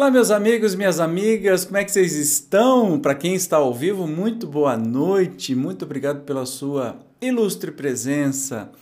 Olá, meus amigos, minhas amigas, como é que vocês estão? Para quem está ao vivo, muito boa noite, muito obrigado pela sua ilustre presença,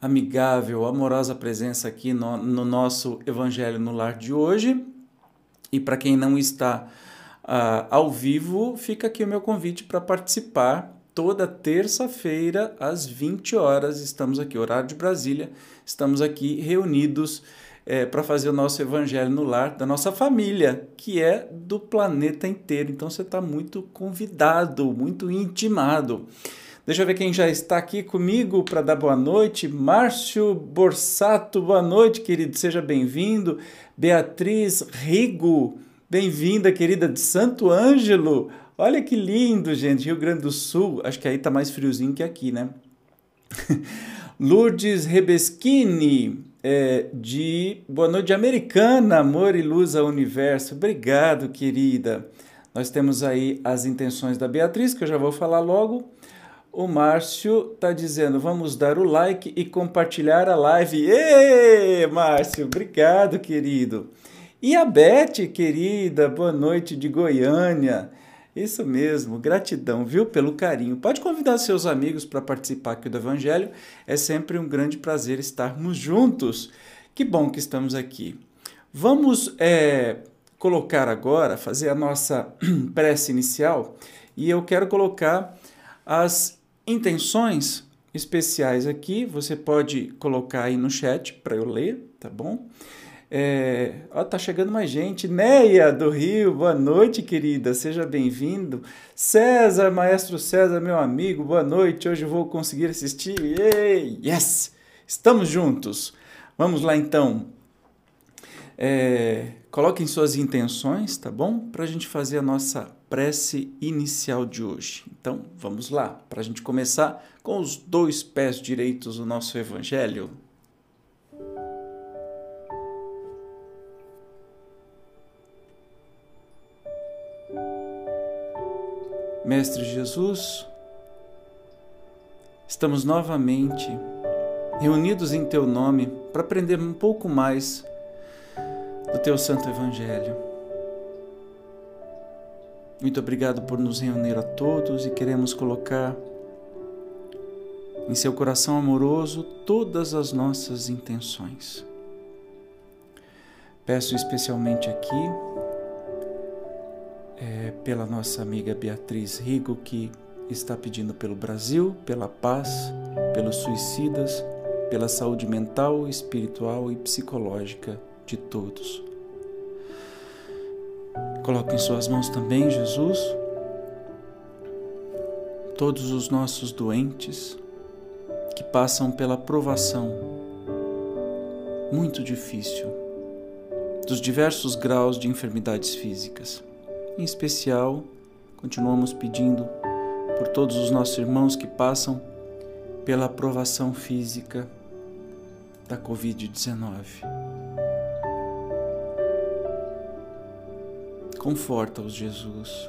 amigável, amorosa presença aqui no, no nosso Evangelho no Lar de hoje. E para quem não está uh, ao vivo, fica aqui o meu convite para participar. Toda terça-feira, às 20 horas, estamos aqui, horário de Brasília, estamos aqui reunidos é, para fazer o nosso evangelho no lar da nossa família, que é do planeta inteiro. Então você está muito convidado, muito intimado. Deixa eu ver quem já está aqui comigo para dar boa noite. Márcio Borsato, boa noite, querido, seja bem-vindo. Beatriz Rigo, bem-vinda, querida, de Santo Ângelo. Olha que lindo, gente, Rio Grande do Sul. Acho que aí tá mais friozinho que aqui, né? Lourdes Rebeschini, é, de Boa Noite Americana, Amor e Luz ao Universo. Obrigado, querida. Nós temos aí as intenções da Beatriz, que eu já vou falar logo. O Márcio está dizendo: vamos dar o like e compartilhar a live. Ê, Márcio, obrigado, querido. E a Beth, querida, boa noite de Goiânia. Isso mesmo, gratidão, viu, pelo carinho. Pode convidar seus amigos para participar aqui do Evangelho, é sempre um grande prazer estarmos juntos. Que bom que estamos aqui. Vamos é, colocar agora, fazer a nossa prece inicial e eu quero colocar as intenções especiais aqui. Você pode colocar aí no chat para eu ler, tá bom? É, ó, tá chegando mais gente. Neia do Rio, boa noite, querida. Seja bem-vindo. César, maestro César, meu amigo, boa noite. Hoje vou conseguir assistir. Yay! Yes! Estamos juntos. Vamos lá então. É, coloquem suas intenções, tá bom? Para a gente fazer a nossa prece inicial de hoje. Então, vamos lá, para a gente começar com os dois pés direitos do nosso Evangelho. Mestre Jesus, estamos novamente reunidos em Teu nome para aprender um pouco mais do Teu Santo Evangelho. Muito obrigado por nos reunir a todos e queremos colocar em Seu coração amoroso todas as nossas intenções. Peço especialmente aqui pela nossa amiga Beatriz Rigo, que está pedindo pelo Brasil, pela paz, pelos suicidas, pela saúde mental, espiritual e psicológica de todos. Coloque em Suas mãos também, Jesus, todos os nossos doentes que passam pela provação muito difícil dos diversos graus de enfermidades físicas. Em especial, continuamos pedindo por todos os nossos irmãos que passam pela aprovação física da Covid-19. Conforta-os, Jesus.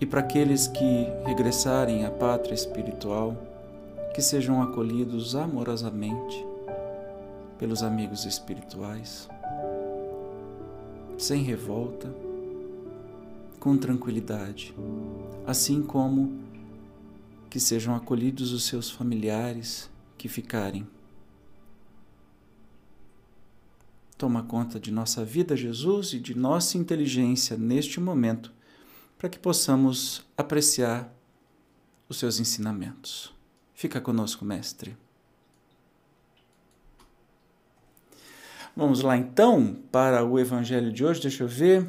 E para aqueles que regressarem à pátria espiritual, que sejam acolhidos amorosamente pelos amigos espirituais sem revolta, com tranquilidade, assim como que sejam acolhidos os seus familiares que ficarem. Toma conta de nossa vida, Jesus, e de nossa inteligência neste momento, para que possamos apreciar os seus ensinamentos. Fica conosco, Mestre. Vamos lá então para o evangelho de hoje, deixa eu ver.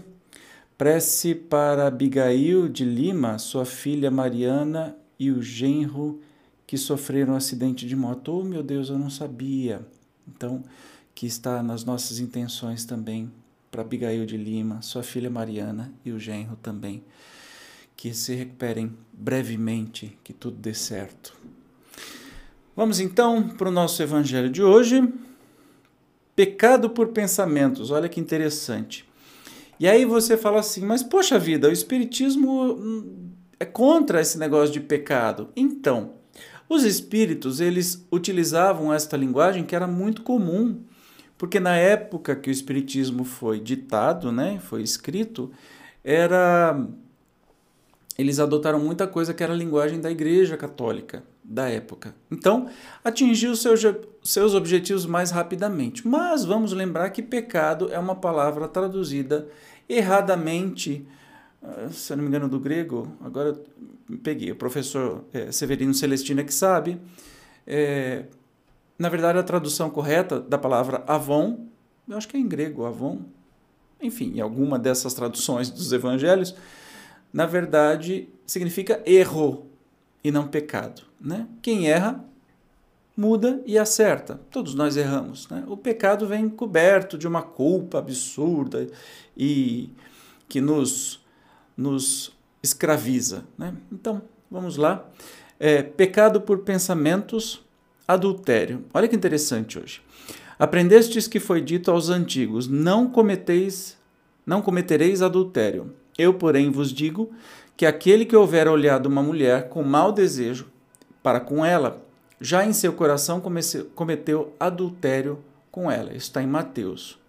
Prece para Abigail de Lima, sua filha Mariana e o genro que sofreram um acidente de moto. Oh, meu Deus, eu não sabia. Então, que está nas nossas intenções também para Abigail de Lima, sua filha Mariana e o genro também. Que se recuperem brevemente, que tudo dê certo. Vamos então para o nosso evangelho de hoje. Pecado por pensamentos, olha que interessante. E aí você fala assim, mas poxa vida, o Espiritismo hum, é contra esse negócio de pecado. Então, os espíritos, eles utilizavam esta linguagem que era muito comum, porque na época que o Espiritismo foi ditado, né, foi escrito, era eles adotaram muita coisa que era a linguagem da Igreja Católica da época. Então, atingiu seus, seus objetivos mais rapidamente. Mas vamos lembrar que pecado é uma palavra traduzida erradamente, ah, se eu não me engano, do grego, agora peguei, o professor é, Severino Celestina que sabe, é, na verdade a tradução correta da palavra avon, eu acho que é em grego, avon, enfim, em alguma dessas traduções dos evangelhos, na verdade significa erro e não pecado. Né? Quem erra, muda e acerta. Todos nós erramos. Né? O pecado vem coberto de uma culpa absurda e que nos, nos escraviza. Né? Então, vamos lá. É, pecado por pensamentos, adultério. Olha que interessante hoje. Aprendestes que foi dito aos antigos: não cometeis, não cometereis adultério. Eu, porém, vos digo que aquele que houver olhado uma mulher com mau desejo para com ela, já em seu coração cometeu adultério com ela. Isso está em Mateus.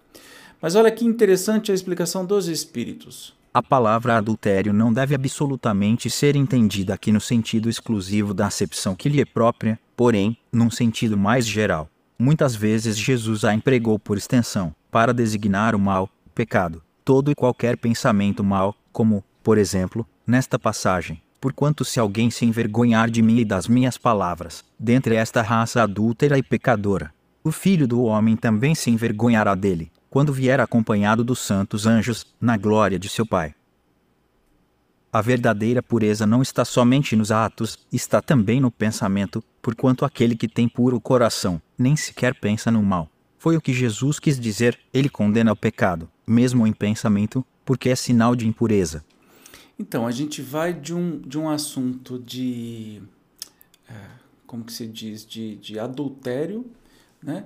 Mas olha que interessante a explicação dos Espíritos. A palavra adultério não deve absolutamente ser entendida aqui no sentido exclusivo da acepção que lhe é própria, porém, num sentido mais geral. Muitas vezes Jesus a empregou por extensão, para designar o mal, o pecado, todo e qualquer pensamento mal, como, por exemplo, nesta passagem, Porquanto se alguém se envergonhar de mim e das minhas palavras, dentre esta raça adúltera e pecadora, o filho do homem também se envergonhará dele, quando vier acompanhado dos santos anjos, na glória de seu Pai. A verdadeira pureza não está somente nos atos, está também no pensamento, porquanto aquele que tem puro coração, nem sequer pensa no mal. Foi o que Jesus quis dizer, ele condena o pecado, mesmo em pensamento, porque é sinal de impureza. Então, a gente vai de um, de um assunto de. É, como que se diz? De, de adultério, né?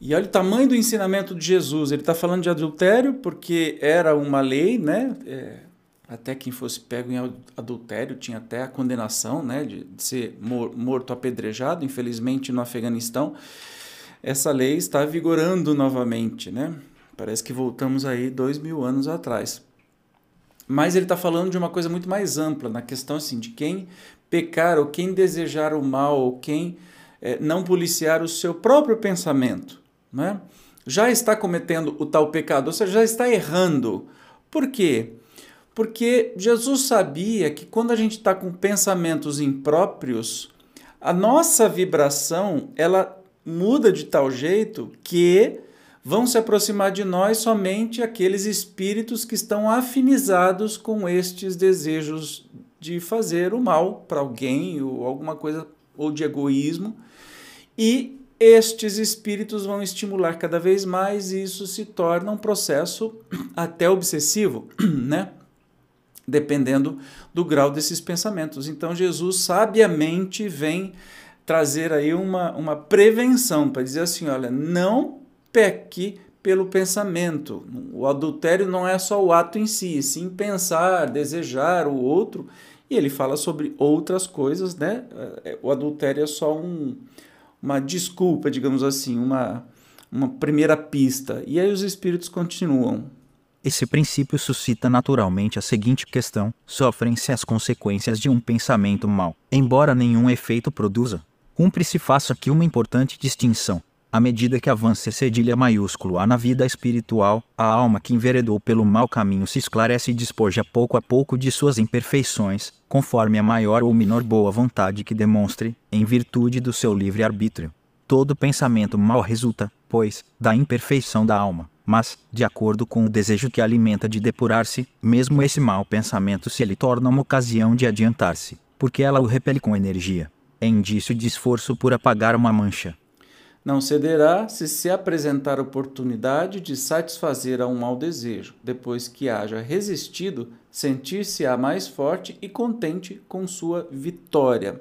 E olha o tamanho do ensinamento de Jesus. Ele está falando de adultério porque era uma lei, né? É, até quem fosse pego em adultério tinha até a condenação, né? De, de ser mor morto apedrejado. Infelizmente, no Afeganistão, essa lei está vigorando novamente, né? Parece que voltamos aí dois mil anos atrás. Mas ele está falando de uma coisa muito mais ampla, na questão assim, de quem pecar ou quem desejar o mal ou quem é, não policiar o seu próprio pensamento, né? já está cometendo o tal pecado, ou seja, já está errando. Por quê? Porque Jesus sabia que quando a gente está com pensamentos impróprios, a nossa vibração ela muda de tal jeito que vão se aproximar de nós somente aqueles espíritos que estão afinizados com estes desejos de fazer o mal para alguém ou alguma coisa ou de egoísmo e estes espíritos vão estimular cada vez mais e isso se torna um processo até obsessivo, né? Dependendo do grau desses pensamentos. Então Jesus sabiamente vem trazer aí uma, uma prevenção para dizer assim, olha, não peque pelo pensamento. O adultério não é só o ato em si, sim pensar, desejar o outro. E ele fala sobre outras coisas, né? É, o adultério é só um, uma desculpa, digamos assim, uma, uma primeira pista. E aí os espíritos continuam. Esse princípio suscita naturalmente a seguinte questão: sofrem-se as consequências de um pensamento mau, embora nenhum efeito produza. Cumpre-se faça aqui uma importante distinção. À medida que avança cedilha maiúsculo A na vida espiritual, a alma que enveredou pelo mau caminho se esclarece e despoja pouco a pouco de suas imperfeições, conforme a maior ou menor boa vontade que demonstre, em virtude do seu livre-arbítrio. Todo pensamento mau resulta, pois, da imperfeição da alma, mas, de acordo com o desejo que alimenta de depurar-se, mesmo esse mau pensamento se lhe torna uma ocasião de adiantar-se, porque ela o repele com energia. É indício de esforço por apagar uma mancha. Não cederá se se apresentar oportunidade de satisfazer a um mau desejo, depois que haja resistido, sentir-se-á mais forte e contente com sua vitória.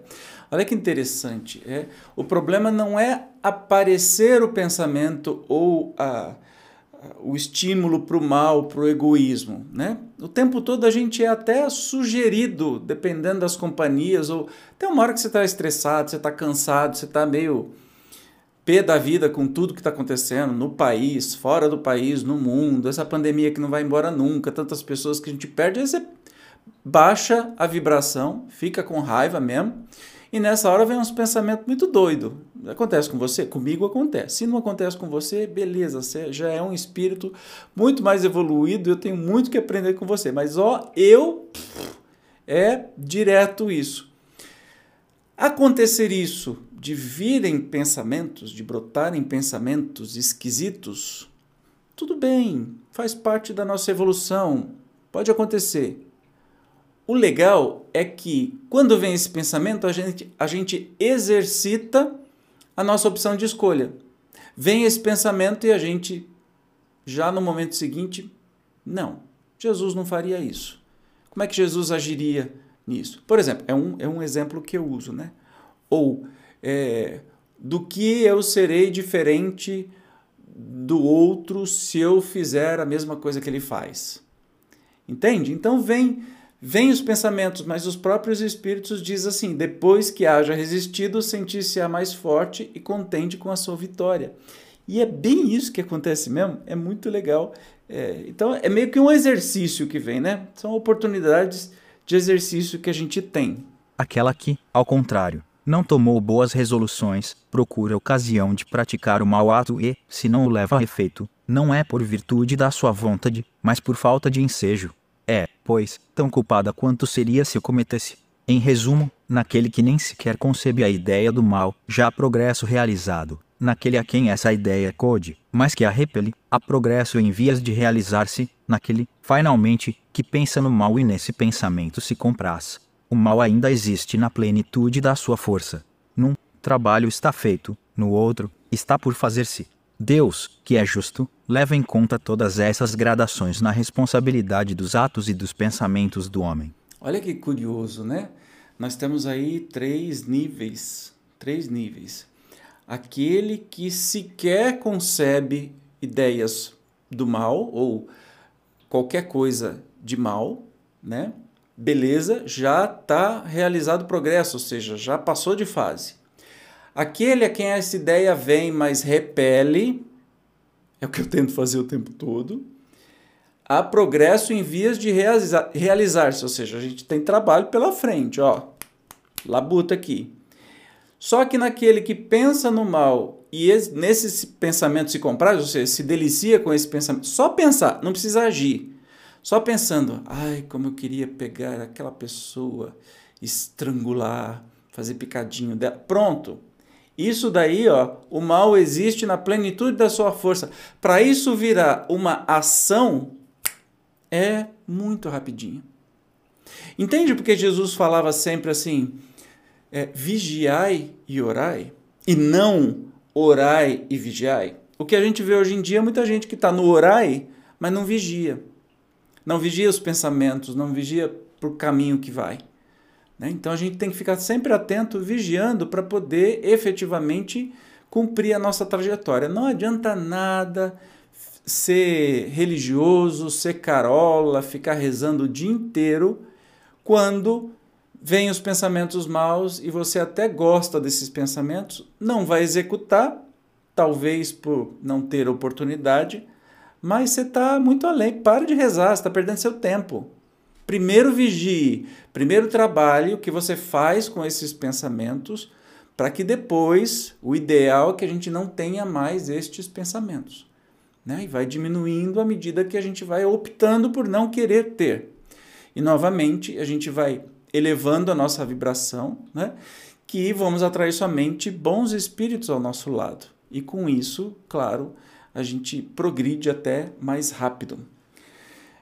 Olha que interessante. É? O problema não é aparecer o pensamento ou a, o estímulo para o mal, para o egoísmo. Né? O tempo todo a gente é até sugerido, dependendo das companhias, ou tem uma hora que você está estressado, você está cansado, você está meio pé da vida com tudo que está acontecendo no país, fora do país, no mundo, essa pandemia que não vai embora nunca, tantas pessoas que a gente perde, aí você baixa a vibração, fica com raiva mesmo, e nessa hora vem uns pensamentos muito doidos. Acontece com você? Comigo acontece. Se não acontece com você, beleza, você já é um espírito muito mais evoluído, eu tenho muito que aprender com você, mas ó, eu é direto isso. Acontecer isso de virem pensamentos, de brotarem pensamentos esquisitos, tudo bem, faz parte da nossa evolução, pode acontecer. O legal é que quando vem esse pensamento, a gente, a gente exercita a nossa opção de escolha. Vem esse pensamento e a gente, já no momento seguinte, não, Jesus não faria isso. Como é que Jesus agiria nisso? Por exemplo, é um, é um exemplo que eu uso, né? Ou é, do que eu serei diferente do outro se eu fizer a mesma coisa que ele faz. Entende? Então vem vem os pensamentos, mas os próprios espíritos diz assim: depois que haja resistido, sentir-se-á mais forte e contente com a sua vitória. E é bem isso que acontece mesmo, é muito legal. É, então é meio que um exercício que vem, né? São oportunidades de exercício que a gente tem. Aquela que, ao contrário, não tomou boas resoluções, procura ocasião de praticar o mau ato e, se não o leva a efeito, não é por virtude da sua vontade, mas por falta de ensejo. É, pois, tão culpada quanto seria se o cometesse. Em resumo, naquele que nem sequer concebe a ideia do mal, já há progresso realizado. Naquele a quem essa ideia code, mas que a repele, há progresso em vias de realizar-se. Naquele, finalmente, que pensa no mal e nesse pensamento se compraz o mal ainda existe na plenitude da sua força. Num trabalho está feito, no outro está por fazer-se. Deus, que é justo, leva em conta todas essas gradações na responsabilidade dos atos e dos pensamentos do homem. Olha que curioso, né? Nós temos aí três níveis, três níveis. Aquele que sequer concebe ideias do mal ou qualquer coisa de mal, né? Beleza, já está realizado progresso, ou seja, já passou de fase. Aquele a quem essa ideia vem, mas repele, é o que eu tento fazer o tempo todo, há progresso em vias de realizar-se, ou seja, a gente tem trabalho pela frente, ó, labuta aqui. Só que naquele que pensa no mal e nesse pensamento se compraz, ou seja, se delicia com esse pensamento, só pensar, não precisa agir só pensando, ai, como eu queria pegar aquela pessoa, estrangular, fazer picadinho dela. Pronto. Isso daí, ó, o mal existe na plenitude da sua força. Para isso virar uma ação é muito rapidinho. Entende porque Jesus falava sempre assim: é, vigiai e orai, e não orai e vigiai? O que a gente vê hoje em dia é muita gente que está no orai, mas não vigia não vigia os pensamentos, não vigia por caminho que vai. Né? Então a gente tem que ficar sempre atento, vigiando, para poder efetivamente cumprir a nossa trajetória. Não adianta nada ser religioso, ser carola, ficar rezando o dia inteiro, quando vêm os pensamentos maus e você até gosta desses pensamentos, não vai executar, talvez por não ter oportunidade, mas você está muito além. Para de rezar, você está perdendo seu tempo. Primeiro vigie, primeiro trabalhe o que você faz com esses pensamentos, para que depois o ideal é que a gente não tenha mais estes pensamentos. Né? E vai diminuindo à medida que a gente vai optando por não querer ter. E novamente a gente vai elevando a nossa vibração, né? que vamos atrair somente bons espíritos ao nosso lado. E com isso, claro, a gente progride até mais rápido.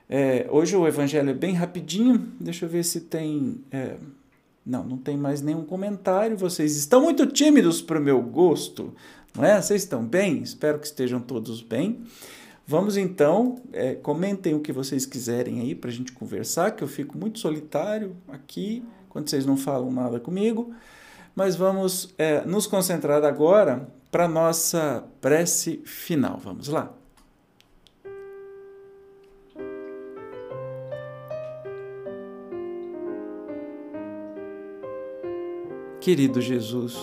É, hoje o evangelho é bem rapidinho, deixa eu ver se tem. É, não, não tem mais nenhum comentário. Vocês estão muito tímidos para o meu gosto, não é? Vocês estão bem? Espero que estejam todos bem. Vamos então, é, comentem o que vocês quiserem aí para a gente conversar, que eu fico muito solitário aqui quando vocês não falam nada comigo. Mas vamos é, nos concentrar agora para nossa prece final. Vamos lá. Querido Jesus,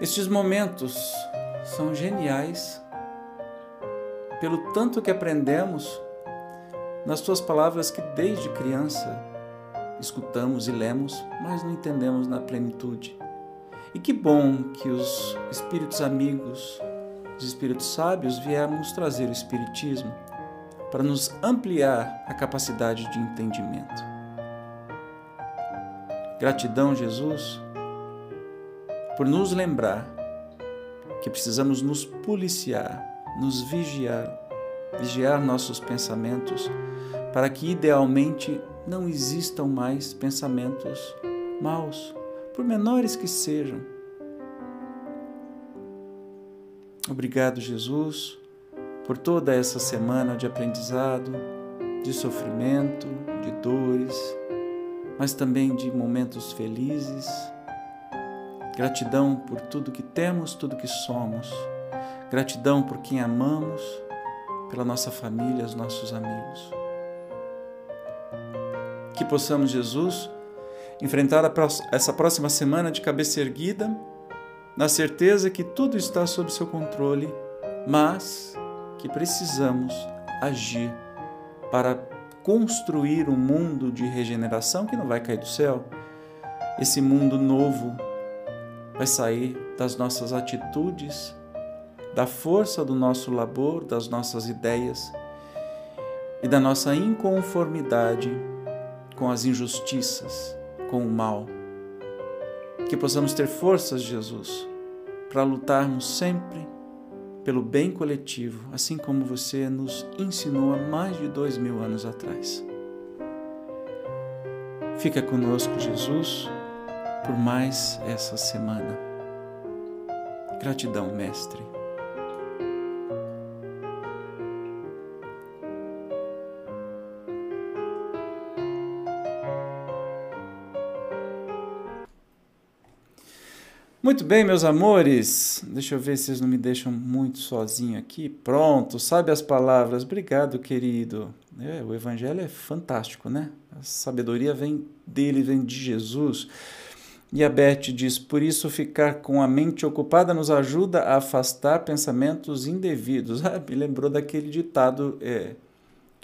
estes momentos são geniais pelo tanto que aprendemos nas tuas palavras que desde criança escutamos e lemos, mas não entendemos na plenitude. E que bom que os espíritos amigos, os espíritos sábios vieram nos trazer o Espiritismo para nos ampliar a capacidade de entendimento. Gratidão, Jesus, por nos lembrar que precisamos nos policiar, nos vigiar, vigiar nossos pensamentos, para que idealmente não existam mais pensamentos maus, por menores que sejam. Obrigado, Jesus, por toda essa semana de aprendizado, de sofrimento, de dores mas também de momentos felizes. Gratidão por tudo que temos, tudo que somos. Gratidão por quem amamos, pela nossa família, os nossos amigos. Que possamos, Jesus, enfrentar essa próxima semana de cabeça erguida, na certeza que tudo está sob seu controle, mas que precisamos agir para construir um mundo de regeneração que não vai cair do céu. Esse mundo novo vai sair das nossas atitudes, da força do nosso labor, das nossas ideias e da nossa inconformidade com as injustiças, com o mal. Que possamos ter forças, Jesus, para lutarmos sempre pelo bem coletivo, assim como você nos ensinou há mais de dois mil anos atrás. Fica conosco, Jesus, por mais essa semana. Gratidão, Mestre. Muito bem, meus amores. Deixa eu ver se vocês não me deixam muito sozinho aqui. Pronto, sabe as palavras. Obrigado, querido. É, o evangelho é fantástico, né? A sabedoria vem dele, vem de Jesus. E a Beth diz: Por isso, ficar com a mente ocupada nos ajuda a afastar pensamentos indevidos. Ah, me lembrou daquele ditado é,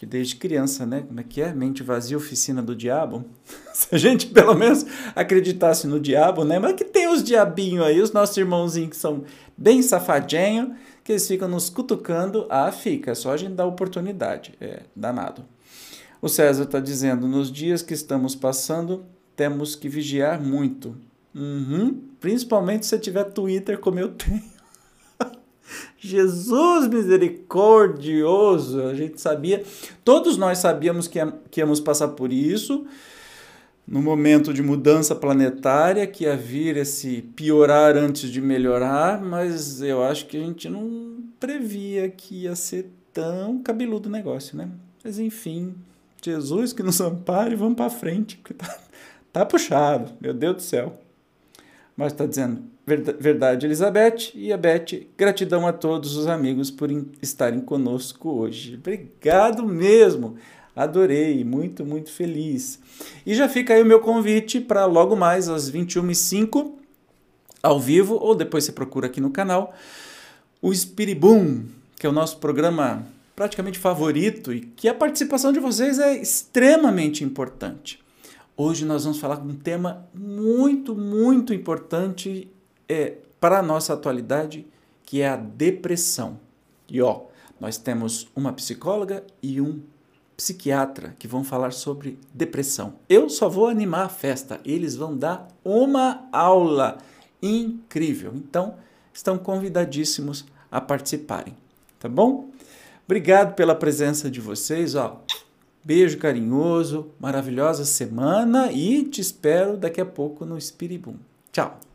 que desde criança, né? Como é que é? Mente vazia, oficina do diabo. Se a gente pelo menos acreditasse no diabo, né? Mas que tem os diabinhos aí, os nossos irmãozinhos que são bem safadinhos, que eles ficam nos cutucando. Ah, fica, só a gente dá oportunidade. É, danado. O César está dizendo: nos dias que estamos passando, temos que vigiar muito. Uhum, principalmente se tiver Twitter como eu tenho. Jesus misericordioso, a gente sabia, todos nós sabíamos que, que íamos passar por isso, no momento de mudança planetária, que ia vir esse piorar antes de melhorar, mas eu acho que a gente não previa que ia ser tão cabeludo o negócio, né? Mas enfim, Jesus que nos ampare, vamos para frente, porque tá, tá puxado, meu Deus do céu. Mas está dizendo, Verdade, Elizabeth e a Beth, gratidão a todos os amigos por estarem conosco hoje. Obrigado mesmo, adorei, muito, muito feliz. E já fica aí o meu convite para logo mais às 21h05, ao vivo, ou depois você procura aqui no canal, o Spiribum, que é o nosso programa praticamente favorito e que a participação de vocês é extremamente importante. Hoje nós vamos falar de um tema muito, muito importante é, para a nossa atualidade, que é a depressão. E ó, nós temos uma psicóloga e um psiquiatra que vão falar sobre depressão. Eu só vou animar a festa, eles vão dar uma aula incrível. Então, estão convidadíssimos a participarem, tá bom? Obrigado pela presença de vocês, ó. Beijo carinhoso, maravilhosa semana e te espero daqui a pouco no Espiribum. Tchau.